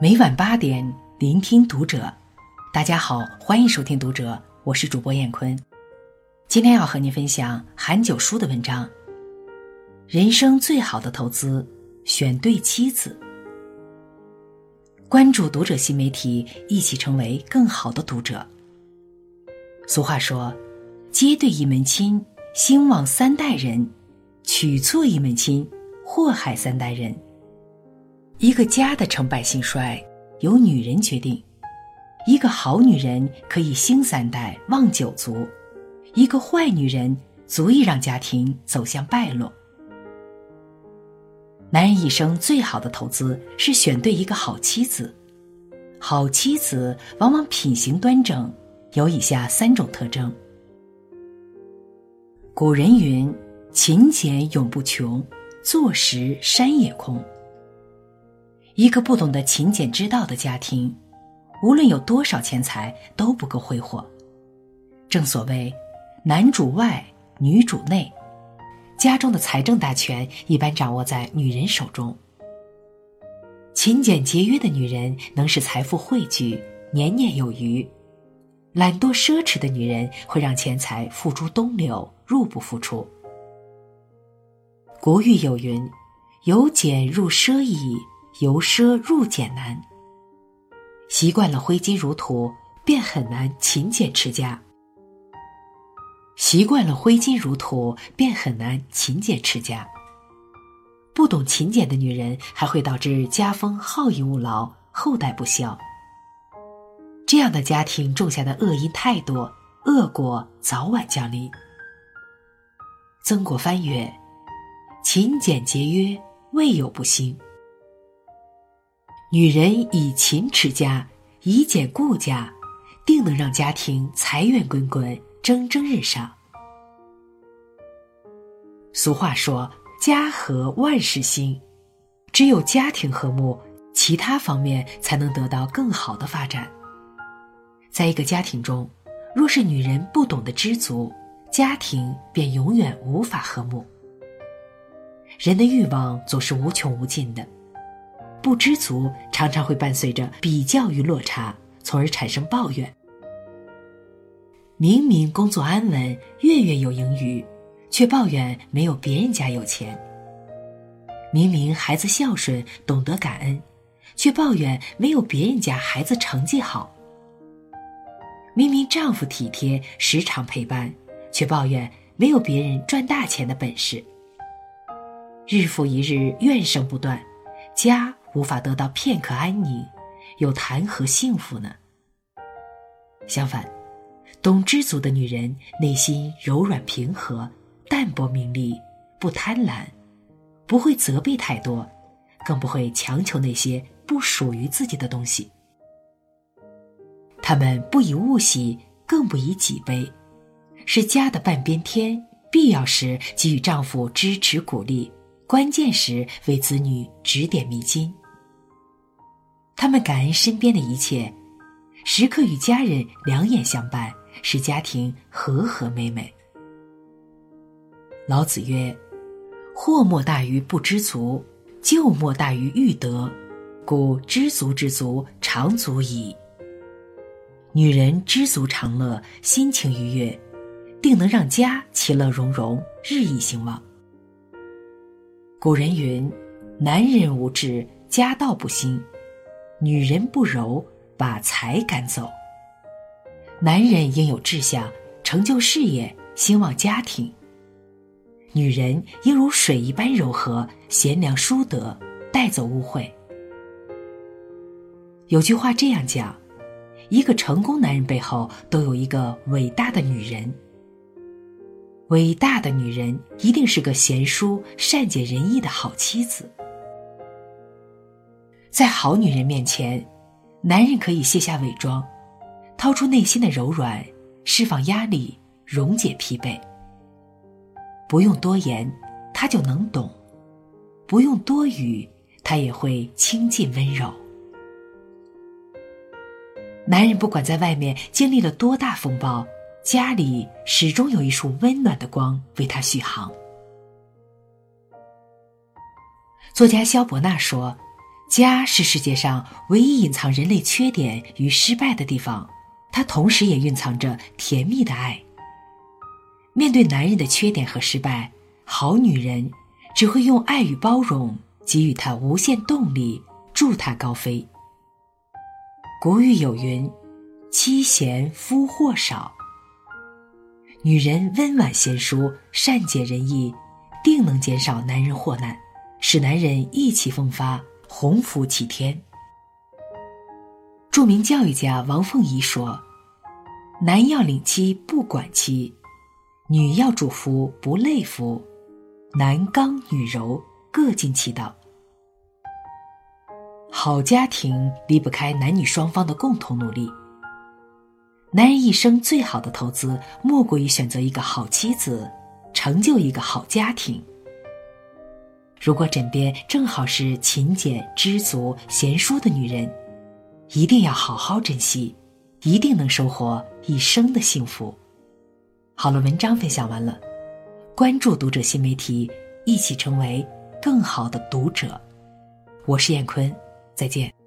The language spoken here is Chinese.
每晚八点，聆听读者。大家好，欢迎收听《读者》，我是主播燕坤。今天要和您分享韩九书的文章。人生最好的投资，选对妻子。关注《读者》新媒体，一起成为更好的读者。俗话说：“接对一门亲，兴旺三代人；娶错一门亲，祸害三代人。”一个家的成败兴衰，由女人决定。一个好女人可以兴三代、旺九族；一个坏女人足以让家庭走向败落。男人一生最好的投资是选对一个好妻子。好妻子往往品行端正，有以下三种特征。古人云：“勤俭永不穷，坐实山也空。”一个不懂得勤俭之道的家庭，无论有多少钱财都不够挥霍。正所谓，男主外，女主内，家中的财政大权一般掌握在女人手中。勤俭节约的女人能使财富汇聚，年年有余；懒惰奢侈的女人会让钱财付诸东流，入不敷出。古语有云：“由俭入奢易。”由奢入俭难，习惯了挥金如土，便很难勤俭持家。习惯了挥金如土，便很难勤俭持家。不懂勤俭的女人，还会导致家风好逸恶劳，后代不孝。这样的家庭种下的恶因太多，恶果早晚降临。曾国藩曰：“勤俭节约，未有不兴。”女人以勤持家，以俭顾家，定能让家庭财源滚滚，蒸蒸日上。俗话说：“家和万事兴。”只有家庭和睦，其他方面才能得到更好的发展。在一个家庭中，若是女人不懂得知足，家庭便永远无法和睦。人的欲望总是无穷无尽的。不知足常常会伴随着比较与落差，从而产生抱怨。明明工作安稳，月月有盈余，却抱怨没有别人家有钱。明明孩子孝顺，懂得感恩，却抱怨没有别人家孩子成绩好。明明丈夫体贴，时常陪伴，却抱怨没有别人赚大钱的本事。日复一日，怨声不断，家。无法得到片刻安宁，又谈何幸福呢？相反，懂知足的女人内心柔软平和，淡泊名利，不贪婪，不会责备太多，更不会强求那些不属于自己的东西。她们不以物喜，更不以己悲，是家的半边天。必要时给予丈夫支持鼓励，关键时为子女指点迷津。他们感恩身边的一切，时刻与家人两眼相伴，使家庭和和美美。老子曰：“祸莫大于不知足，咎莫大于欲得，故知足之足，常足矣。”女人知足常乐，心情愉悦，定能让家其乐融融，日益兴旺。古人云：“男人无志，家道不兴。”女人不柔，把财赶走。男人应有志向，成就事业，兴旺家庭。女人应如水一般柔和，贤良淑德，带走污秽。有句话这样讲：一个成功男人背后都有一个伟大的女人。伟大的女人一定是个贤淑、善解人意的好妻子。在好女人面前，男人可以卸下伪装，掏出内心的柔软，释放压力，溶解疲惫。不用多言，他就能懂；不用多语，他也会亲近温柔。男人不管在外面经历了多大风暴，家里始终有一束温暖的光为他续航。作家萧伯纳说。家是世界上唯一隐藏人类缺点与失败的地方，它同时也蕴藏着甜蜜的爱。面对男人的缺点和失败，好女人只会用爱与包容给予他无限动力，助他高飞。古语有云：“妻贤夫祸少。”女人温婉贤淑、善解人意，定能减少男人祸难，使男人意气风发、鸿福齐天。著名教育家王凤仪说：“男要领妻不管妻，女要主夫不累夫，男刚女柔各尽其道。”好家庭离不开男女双方的共同努力。男人一生最好的投资，莫过于选择一个好妻子，成就一个好家庭。如果枕边正好是勤俭、知足、贤淑的女人，一定要好好珍惜，一定能收获一生的幸福。好了，文章分享完了，关注读者新媒体，一起成为更好的读者。我是燕坤，再见。